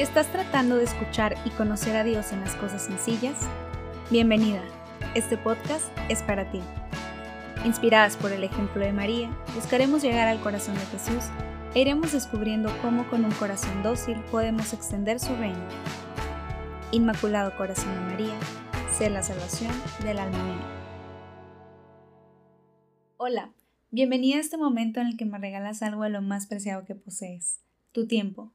Estás tratando de escuchar y conocer a Dios en las cosas sencillas, bienvenida. Este podcast es para ti. Inspiradas por el ejemplo de María, buscaremos llegar al corazón de Jesús e iremos descubriendo cómo con un corazón dócil podemos extender su reino. Inmaculado Corazón de María, sé la salvación del alma mía. Hola, bienvenida a este momento en el que me regalas algo de lo más preciado que posees, tu tiempo.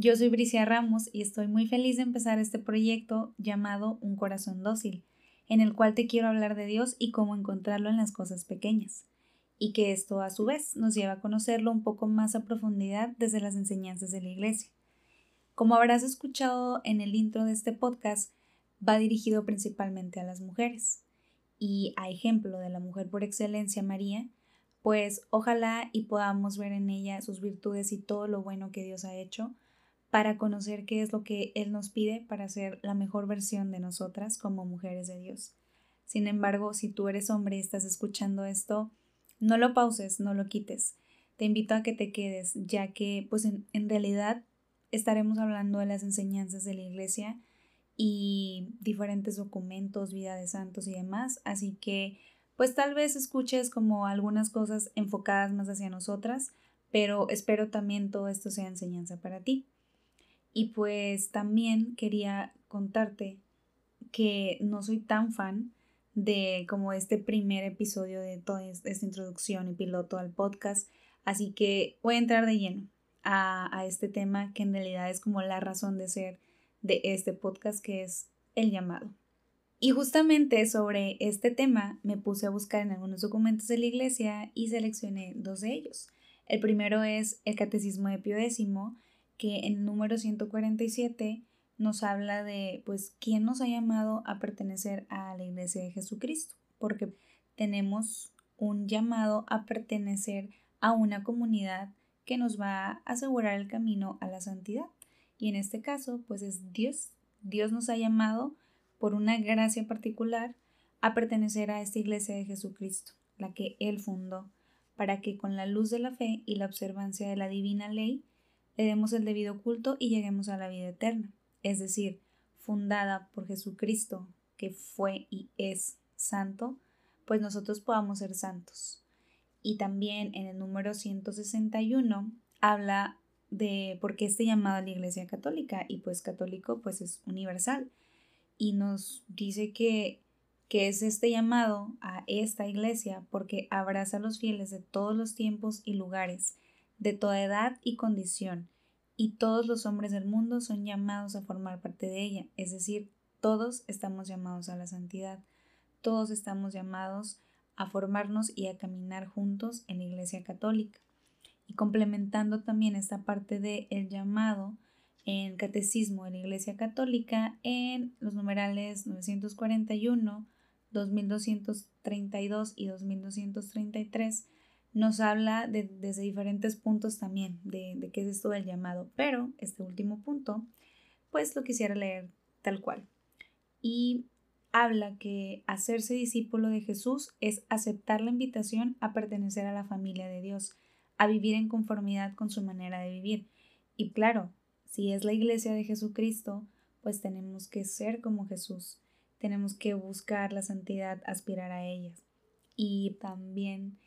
Yo soy Bricia Ramos y estoy muy feliz de empezar este proyecto llamado Un Corazón Dócil, en el cual te quiero hablar de Dios y cómo encontrarlo en las cosas pequeñas, y que esto a su vez nos lleva a conocerlo un poco más a profundidad desde las enseñanzas de la Iglesia. Como habrás escuchado en el intro de este podcast, va dirigido principalmente a las mujeres. Y a ejemplo de la mujer por excelencia, María, pues ojalá y podamos ver en ella sus virtudes y todo lo bueno que Dios ha hecho para conocer qué es lo que Él nos pide para ser la mejor versión de nosotras como mujeres de Dios. Sin embargo, si tú eres hombre y estás escuchando esto, no lo pauses, no lo quites. Te invito a que te quedes, ya que pues en, en realidad estaremos hablando de las enseñanzas de la iglesia y diferentes documentos, vida de santos y demás, así que pues tal vez escuches como algunas cosas enfocadas más hacia nosotras, pero espero también todo esto sea enseñanza para ti. Y pues también quería contarte que no soy tan fan de como este primer episodio de toda esta introducción y piloto al podcast, así que voy a entrar de lleno a, a este tema que en realidad es como la razón de ser de este podcast que es el llamado. Y justamente sobre este tema me puse a buscar en algunos documentos de la iglesia y seleccioné dos de ellos. El primero es el Catecismo de Pío que en el número 147 nos habla de pues quién nos ha llamado a pertenecer a la iglesia de Jesucristo, porque tenemos un llamado a pertenecer a una comunidad que nos va a asegurar el camino a la santidad. Y en este caso, pues es Dios. Dios nos ha llamado por una gracia particular a pertenecer a esta iglesia de Jesucristo, la que Él fundó, para que con la luz de la fe y la observancia de la divina ley le demos el debido culto y lleguemos a la vida eterna, es decir, fundada por Jesucristo, que fue y es santo, pues nosotros podamos ser santos. Y también en el número 161 habla de por qué este llamado a la Iglesia Católica, y pues católico pues es universal, y nos dice que, que es este llamado a esta iglesia porque abraza a los fieles de todos los tiempos y lugares, de toda edad y condición, y todos los hombres del mundo son llamados a formar parte de ella, es decir, todos estamos llamados a la santidad, todos estamos llamados a formarnos y a caminar juntos en la Iglesia Católica. Y complementando también esta parte del el llamado en Catecismo de la Iglesia Católica en los numerales 941, 2232 y 2233, nos habla de, desde diferentes puntos también de, de qué es esto del llamado, pero este último punto, pues lo quisiera leer tal cual. Y habla que hacerse discípulo de Jesús es aceptar la invitación a pertenecer a la familia de Dios, a vivir en conformidad con su manera de vivir. Y claro, si es la iglesia de Jesucristo, pues tenemos que ser como Jesús, tenemos que buscar la santidad, aspirar a ella. Y también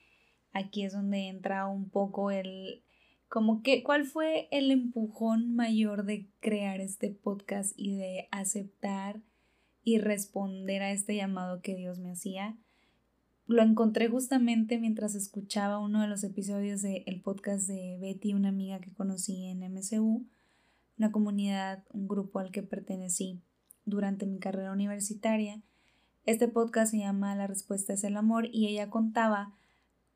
aquí es donde entra un poco el, como que, ¿cuál fue el empujón mayor de crear este podcast y de aceptar y responder a este llamado que Dios me hacía? Lo encontré justamente mientras escuchaba uno de los episodios del podcast de Betty, una amiga que conocí en MCU, una comunidad, un grupo al que pertenecí durante mi carrera universitaria. Este podcast se llama La respuesta es el amor y ella contaba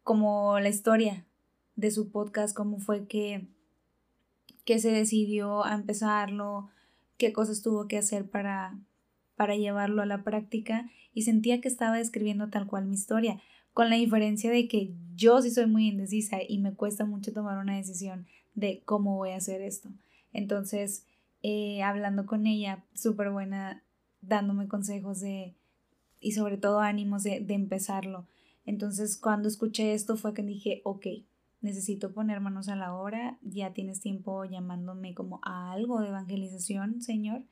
como la historia de su podcast, cómo fue que, que se decidió a empezarlo, qué cosas tuvo que hacer para, para llevarlo a la práctica y sentía que estaba describiendo tal cual mi historia, con la diferencia de que yo sí soy muy indecisa y me cuesta mucho tomar una decisión de cómo voy a hacer esto. Entonces, eh, hablando con ella, súper buena, dándome consejos de, y sobre todo ánimos de, de empezarlo. Entonces, cuando escuché esto fue que dije, ok, necesito poner manos a la obra, ya tienes tiempo llamándome como a algo de evangelización, Señor,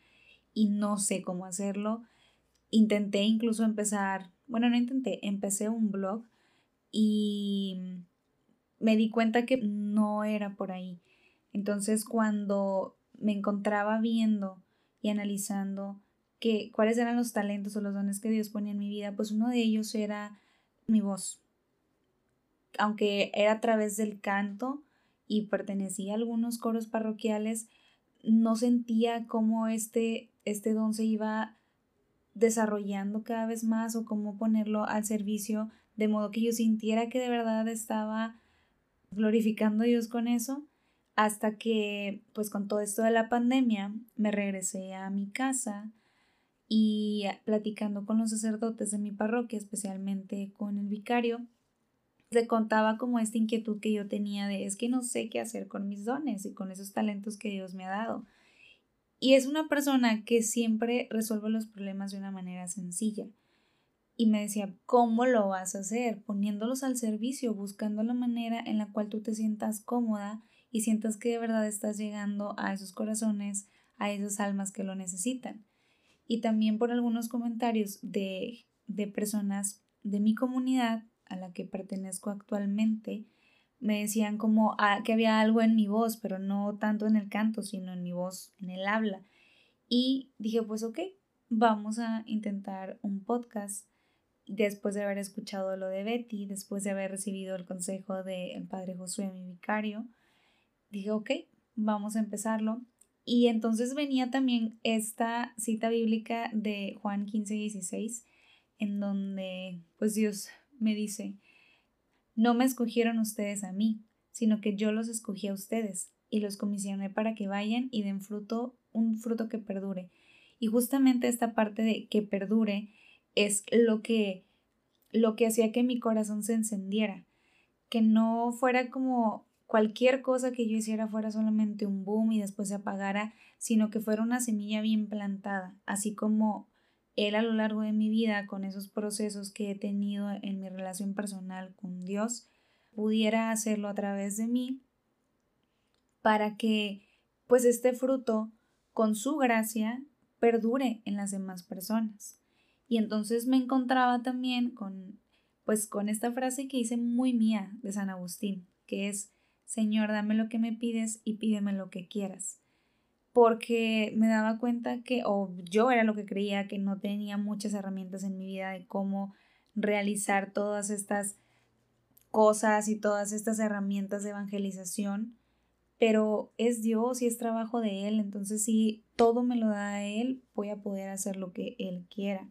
y no sé cómo hacerlo. Intenté incluso empezar, bueno, no intenté, empecé un blog y me di cuenta que no era por ahí. Entonces cuando me encontraba viendo y analizando que, cuáles eran los talentos o los dones que Dios ponía en mi vida, pues uno de ellos era mi voz. Aunque era a través del canto y pertenecía a algunos coros parroquiales, no sentía cómo este, este don se iba desarrollando cada vez más o cómo ponerlo al servicio de modo que yo sintiera que de verdad estaba glorificando a Dios con eso hasta que pues con todo esto de la pandemia me regresé a mi casa y platicando con los sacerdotes de mi parroquia, especialmente con el vicario, le contaba como esta inquietud que yo tenía de es que no sé qué hacer con mis dones y con esos talentos que Dios me ha dado. Y es una persona que siempre resuelve los problemas de una manera sencilla. Y me decía, ¿cómo lo vas a hacer? Poniéndolos al servicio, buscando la manera en la cual tú te sientas cómoda y sientas que de verdad estás llegando a esos corazones, a esas almas que lo necesitan. Y también por algunos comentarios de, de personas de mi comunidad a la que pertenezco actualmente, me decían como ah, que había algo en mi voz, pero no tanto en el canto, sino en mi voz, en el habla. Y dije, pues ok, vamos a intentar un podcast después de haber escuchado lo de Betty, después de haber recibido el consejo del padre Josué, mi vicario, dije, ok, vamos a empezarlo. Y entonces venía también esta cita bíblica de Juan 15, 16, en donde pues Dios me dice, no me escogieron ustedes a mí, sino que yo los escogí a ustedes y los comisioné para que vayan y den fruto, un fruto que perdure. Y justamente esta parte de que perdure es lo que, lo que hacía que mi corazón se encendiera, que no fuera como cualquier cosa que yo hiciera fuera solamente un boom y después se apagara, sino que fuera una semilla bien plantada, así como él a lo largo de mi vida, con esos procesos que he tenido en mi relación personal con Dios, pudiera hacerlo a través de mí para que pues este fruto con su gracia perdure en las demás personas. Y entonces me encontraba también con, pues con esta frase que hice muy mía de San Agustín, que es, Señor, dame lo que me pides y pídeme lo que quieras. Porque me daba cuenta que, o yo era lo que creía, que no tenía muchas herramientas en mi vida de cómo realizar todas estas cosas y todas estas herramientas de evangelización, pero es Dios y es trabajo de Él, entonces si todo me lo da a Él, voy a poder hacer lo que Él quiera.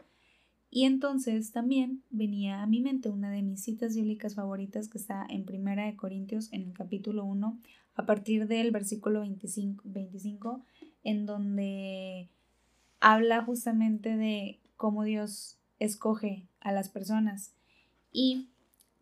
Y entonces también venía a mi mente una de mis citas bíblicas favoritas que está en Primera de Corintios en el capítulo 1 a partir del versículo 25, 25 en donde habla justamente de cómo Dios escoge a las personas. Y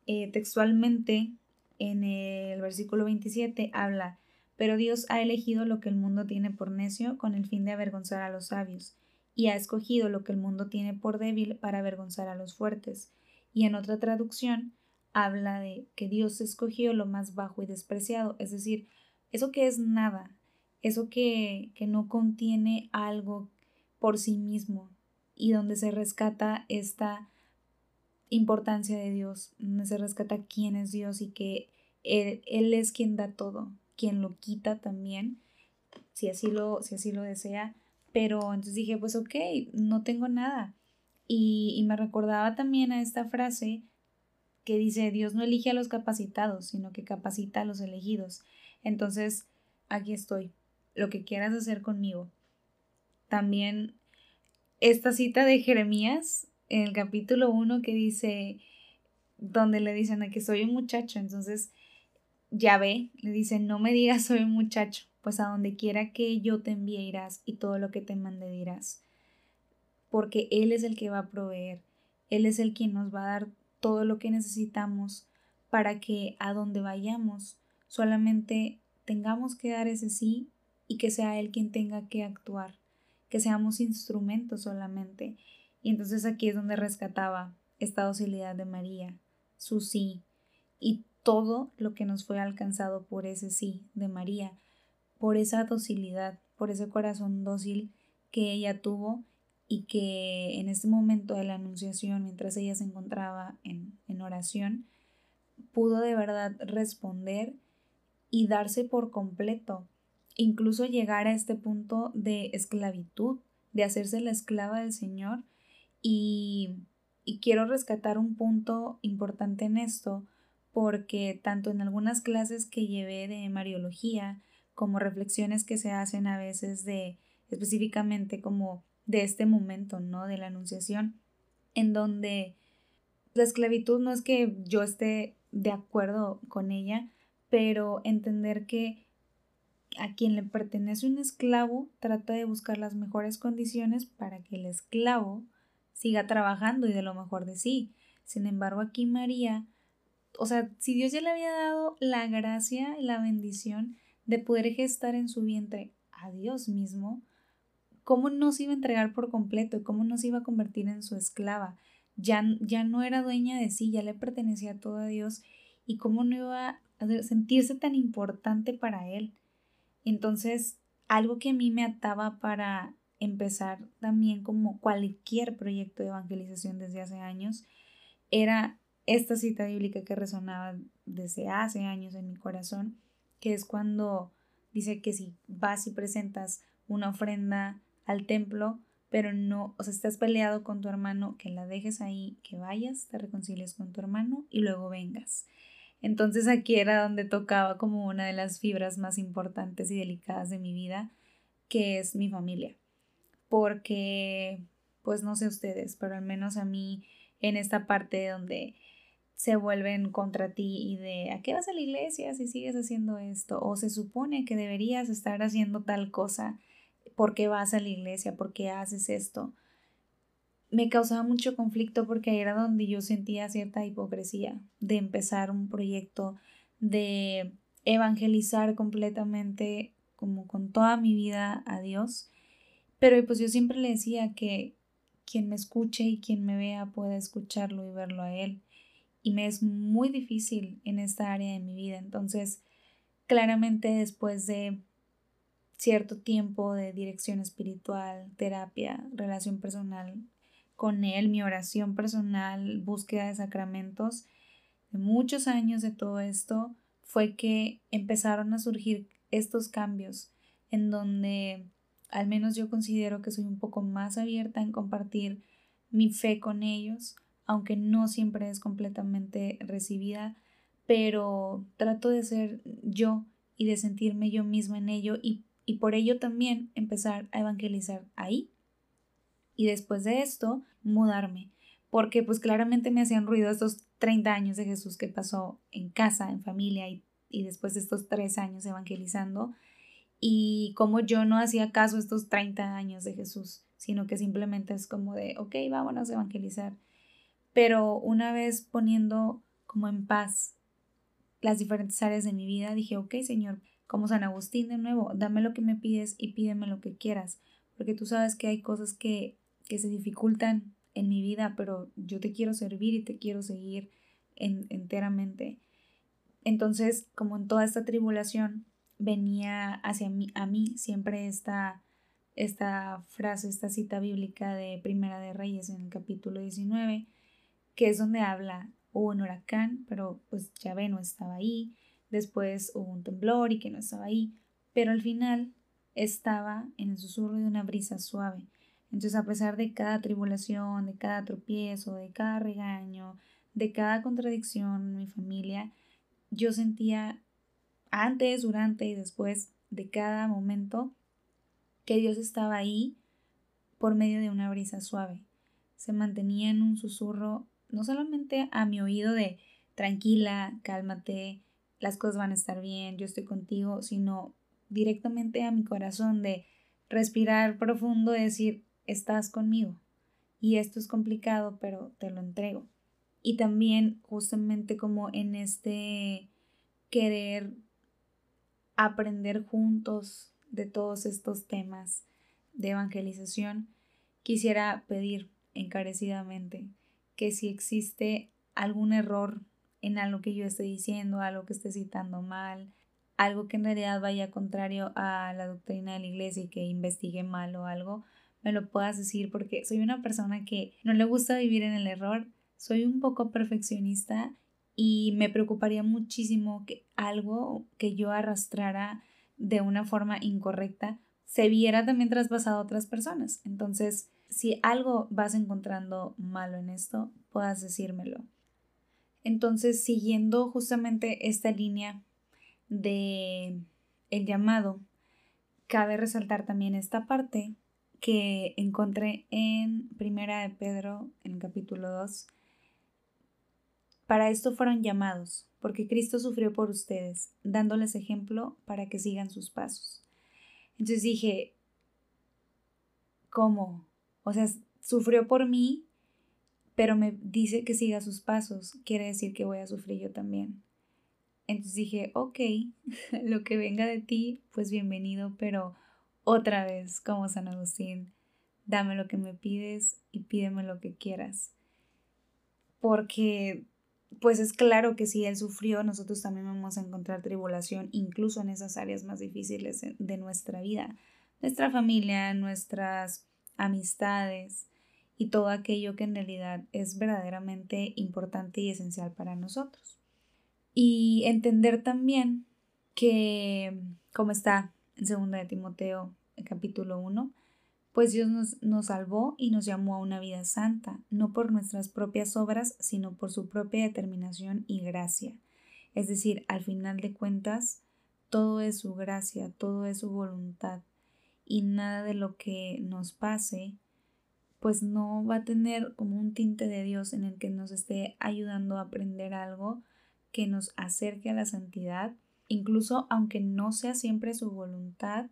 eh, textualmente en el versículo 27 habla, pero Dios ha elegido lo que el mundo tiene por necio con el fin de avergonzar a los sabios y ha escogido lo que el mundo tiene por débil para avergonzar a los fuertes. Y en otra traducción habla de que Dios escogió lo más bajo y despreciado, es decir, eso que es nada, eso que, que no contiene algo por sí mismo y donde se rescata esta importancia de Dios, donde se rescata quién es Dios y que él, él, es quien da todo, quien lo quita también, si así lo, si así lo desea, pero entonces dije, pues ok, no tengo nada. Y, y me recordaba también a esta frase que dice, Dios no elige a los capacitados, sino que capacita a los elegidos. Entonces, aquí estoy, lo que quieras hacer conmigo. También esta cita de Jeremías en el capítulo 1 que dice, donde le dicen a que soy un muchacho, entonces ya ve, le dice, no me digas soy un muchacho, pues a donde quiera que yo te envíe irás y todo lo que te mande dirás. Porque Él es el que va a proveer, Él es el quien nos va a dar todo lo que necesitamos para que a donde vayamos solamente tengamos que dar ese sí y que sea Él quien tenga que actuar, que seamos instrumentos solamente. Y entonces aquí es donde rescataba esta docilidad de María, su sí, y todo lo que nos fue alcanzado por ese sí de María, por esa docilidad, por ese corazón dócil que ella tuvo y que en este momento de la anunciación, mientras ella se encontraba en, en oración, pudo de verdad responder y darse por completo, incluso llegar a este punto de esclavitud, de hacerse la esclava del Señor. Y, y quiero rescatar un punto importante en esto, porque tanto en algunas clases que llevé de Mariología, como reflexiones que se hacen a veces de específicamente como de este momento, ¿no? De la anunciación, en donde la esclavitud no es que yo esté de acuerdo con ella, pero entender que a quien le pertenece un esclavo trata de buscar las mejores condiciones para que el esclavo siga trabajando y de lo mejor de sí. Sin embargo, aquí María, o sea, si Dios ya le había dado la gracia y la bendición de poder gestar en su vientre a Dios mismo, ¿cómo no se iba a entregar por completo? ¿Cómo no se iba a convertir en su esclava? Ya, ya no era dueña de sí, ya le pertenecía todo a Dios y cómo no iba a sentirse tan importante para él. Entonces, algo que a mí me ataba para empezar también como cualquier proyecto de evangelización desde hace años era esta cita bíblica que resonaba desde hace años en mi corazón, que es cuando dice que si vas y presentas una ofrenda al templo, pero no, o sea, estás peleado con tu hermano, que la dejes ahí, que vayas, te reconcilies con tu hermano y luego vengas. Entonces aquí era donde tocaba como una de las fibras más importantes y delicadas de mi vida, que es mi familia. Porque, pues no sé ustedes, pero al menos a mí en esta parte donde se vuelven contra ti y de ¿a qué vas a la iglesia si sigues haciendo esto? O se supone que deberías estar haciendo tal cosa, ¿por qué vas a la iglesia? ¿Por qué haces esto? me causaba mucho conflicto porque era donde yo sentía cierta hipocresía de empezar un proyecto, de evangelizar completamente como con toda mi vida a Dios. Pero pues yo siempre le decía que quien me escuche y quien me vea pueda escucharlo y verlo a Él. Y me es muy difícil en esta área de mi vida. Entonces, claramente después de cierto tiempo de dirección espiritual, terapia, relación personal, con Él, mi oración personal, búsqueda de sacramentos, de muchos años de todo esto, fue que empezaron a surgir estos cambios en donde al menos yo considero que soy un poco más abierta en compartir mi fe con ellos, aunque no siempre es completamente recibida, pero trato de ser yo y de sentirme yo misma en ello y, y por ello también empezar a evangelizar ahí y después de esto mudarme, porque pues claramente me hacían ruido estos 30 años de Jesús que pasó en casa, en familia y, y después de estos tres años evangelizando y como yo no hacía caso estos 30 años de Jesús, sino que simplemente es como de, ok, vámonos a evangelizar. Pero una vez poniendo como en paz las diferentes áreas de mi vida, dije, ok, Señor, como San Agustín de nuevo, dame lo que me pides y pídeme lo que quieras, porque tú sabes que hay cosas que que se dificultan en mi vida, pero yo te quiero servir y te quiero seguir enteramente. Entonces, como en toda esta tribulación, venía hacia mí, a mí siempre esta, esta frase, esta cita bíblica de Primera de Reyes en el capítulo 19, que es donde habla, hubo un huracán, pero pues ve no estaba ahí, después hubo un temblor y que no estaba ahí, pero al final estaba en el susurro de una brisa suave. Entonces, a pesar de cada tribulación, de cada tropiezo, de cada regaño, de cada contradicción en mi familia, yo sentía antes, durante y después de cada momento que Dios estaba ahí por medio de una brisa suave. Se mantenía en un susurro no solamente a mi oído de tranquila, cálmate, las cosas van a estar bien, yo estoy contigo, sino directamente a mi corazón de respirar profundo, y decir, estás conmigo. Y esto es complicado, pero te lo entrego. Y también justamente como en este querer aprender juntos de todos estos temas de evangelización, quisiera pedir encarecidamente que si existe algún error en algo que yo esté diciendo, algo que esté citando mal, algo que en realidad vaya contrario a la doctrina de la iglesia y que investigue mal o algo, me lo puedas decir porque soy una persona que no le gusta vivir en el error, soy un poco perfeccionista y me preocuparía muchísimo que algo que yo arrastrara de una forma incorrecta se viera también traspasado a otras personas. Entonces, si algo vas encontrando malo en esto, puedas decírmelo. Entonces, siguiendo justamente esta línea de el llamado, cabe resaltar también esta parte que encontré en Primera de Pedro, en el capítulo 2. Para esto fueron llamados, porque Cristo sufrió por ustedes, dándoles ejemplo para que sigan sus pasos. Entonces dije, ¿cómo? O sea, sufrió por mí, pero me dice que siga sus pasos. Quiere decir que voy a sufrir yo también. Entonces dije, ok, lo que venga de ti, pues bienvenido, pero otra vez, como San Agustín, dame lo que me pides y pídeme lo que quieras. Porque, pues es claro que si Él sufrió, nosotros también vamos a encontrar tribulación, incluso en esas áreas más difíciles de nuestra vida. Nuestra familia, nuestras amistades y todo aquello que en realidad es verdaderamente importante y esencial para nosotros. Y entender también que, como está en 2 de Timoteo, capítulo 1, pues Dios nos, nos, salvó y nos llamó a una vida santa, no por nuestras propias obras, sino por su propia determinación y gracia. Es decir, al final de cuentas, todo es su gracia, todo es su voluntad y nada de lo que nos pase pues no va a tener como un tinte de Dios en el que nos esté ayudando a aprender algo que nos acerque a la santidad, incluso aunque no sea siempre su voluntad,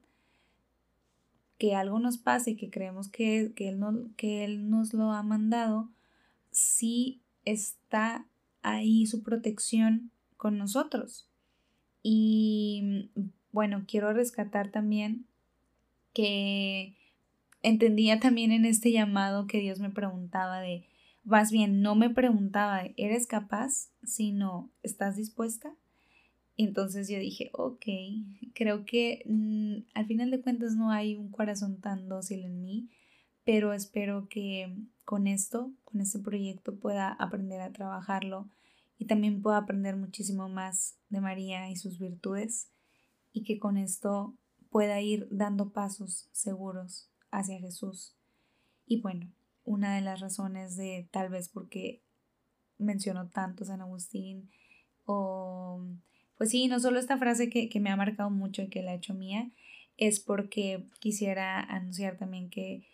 que algo nos pase y que creemos que, que, él no, que Él nos lo ha mandado, sí está ahí su protección con nosotros. Y bueno, quiero rescatar también que entendía también en este llamado que Dios me preguntaba de, más bien, no me preguntaba, ¿eres capaz? Sino, ¿estás dispuesta? Y entonces yo dije, ok, creo que mm, al final de cuentas no hay un corazón tan dócil en mí, pero espero que con esto, con este proyecto pueda aprender a trabajarlo y también pueda aprender muchísimo más de María y sus virtudes y que con esto pueda ir dando pasos seguros hacia Jesús. Y bueno, una de las razones de tal vez porque menciono tanto San Agustín o pues sí, no solo esta frase que, que me ha marcado mucho y que la he hecho mía, es porque quisiera anunciar también que,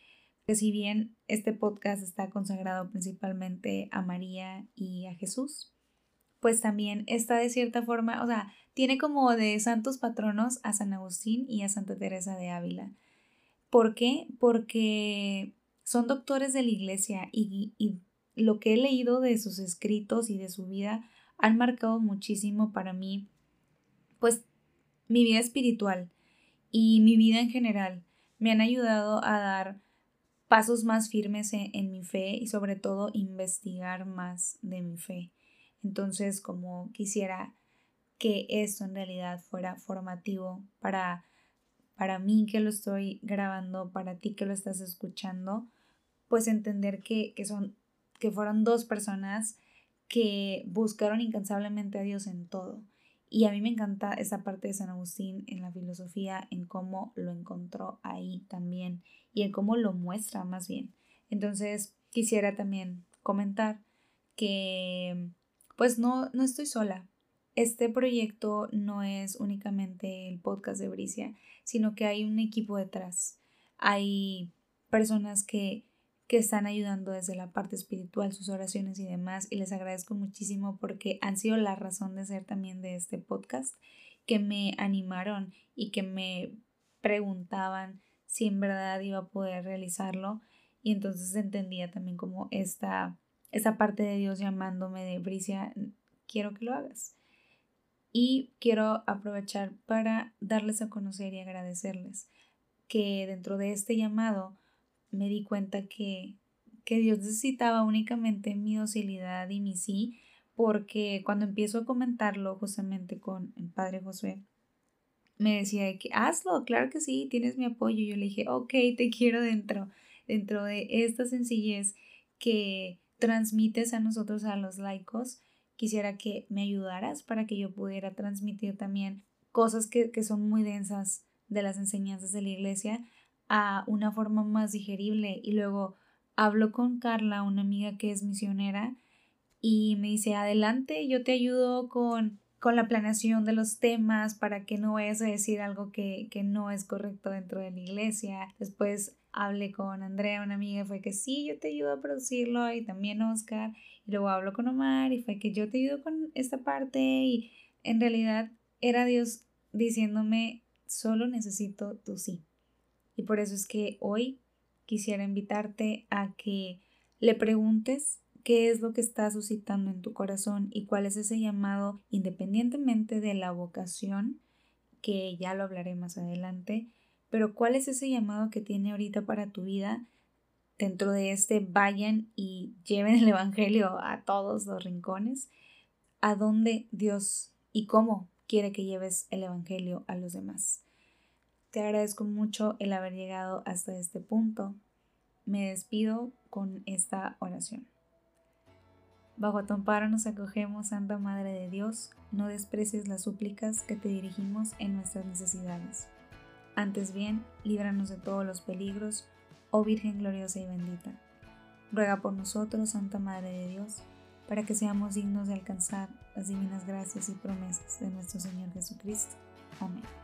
que si bien este podcast está consagrado principalmente a María y a Jesús, pues también está de cierta forma, o sea, tiene como de santos patronos a San Agustín y a Santa Teresa de Ávila. ¿Por qué? Porque son doctores de la iglesia y, y lo que he leído de sus escritos y de su vida han marcado muchísimo para mí, pues mi vida espiritual y mi vida en general. Me han ayudado a dar pasos más firmes en, en, mi fe y sobre todo investigar más de mi fe. Entonces, como quisiera que esto en realidad fuera formativo para, para mí que lo estoy grabando, para ti que lo estás escuchando, pues entender que, que, son, que fueron dos personas que buscaron incansablemente a Dios en todo. Y a mí me encanta esa parte de San Agustín en la filosofía, en cómo lo encontró ahí también y en cómo lo muestra más bien. Entonces, quisiera también comentar que pues no, no estoy sola. Este proyecto no es únicamente el podcast de Bricia, sino que hay un equipo detrás. Hay personas que, que están ayudando desde la parte espiritual, sus oraciones y demás, y les agradezco muchísimo porque han sido la razón de ser también de este podcast, que me animaron y que me preguntaban si en verdad iba a poder realizarlo y entonces entendía también como esta esa parte de Dios llamándome de Bricia, quiero que lo hagas. Y quiero aprovechar para darles a conocer y agradecerles que dentro de este llamado me di cuenta que, que Dios necesitaba únicamente mi docilidad y mi sí porque cuando empiezo a comentarlo justamente con el padre Josué, me decía que hazlo, claro que sí, tienes mi apoyo. Yo le dije, ok, te quiero dentro, dentro de esta sencillez que transmites a nosotros, a los laicos. Quisiera que me ayudaras para que yo pudiera transmitir también cosas que, que son muy densas de las enseñanzas de la iglesia a una forma más digerible. Y luego hablo con Carla, una amiga que es misionera, y me dice, adelante, yo te ayudo con, con la planeación de los temas para que no vayas a decir algo que, que no es correcto dentro de la iglesia. Después hablé con Andrea, una amiga, y fue que sí, yo te ayudo a producirlo, y también Oscar. Y luego hablo con Omar, y fue que yo te ayudo con esta parte, y en realidad era Dios diciéndome, solo necesito tu sí. Y por eso es que hoy quisiera invitarte a que le preguntes qué es lo que está suscitando en tu corazón y cuál es ese llamado independientemente de la vocación, que ya lo hablaré más adelante, pero cuál es ese llamado que tiene ahorita para tu vida dentro de este vayan y lleven el Evangelio a todos los rincones, a dónde Dios y cómo quiere que lleves el Evangelio a los demás. Te agradezco mucho el haber llegado hasta este punto. Me despido con esta oración. Bajo tu amparo nos acogemos, Santa Madre de Dios, no desprecies las súplicas que te dirigimos en nuestras necesidades. Antes bien, líbranos de todos los peligros, oh Virgen gloriosa y bendita. Ruega por nosotros, Santa Madre de Dios, para que seamos dignos de alcanzar las divinas gracias y promesas de nuestro Señor Jesucristo. Amén.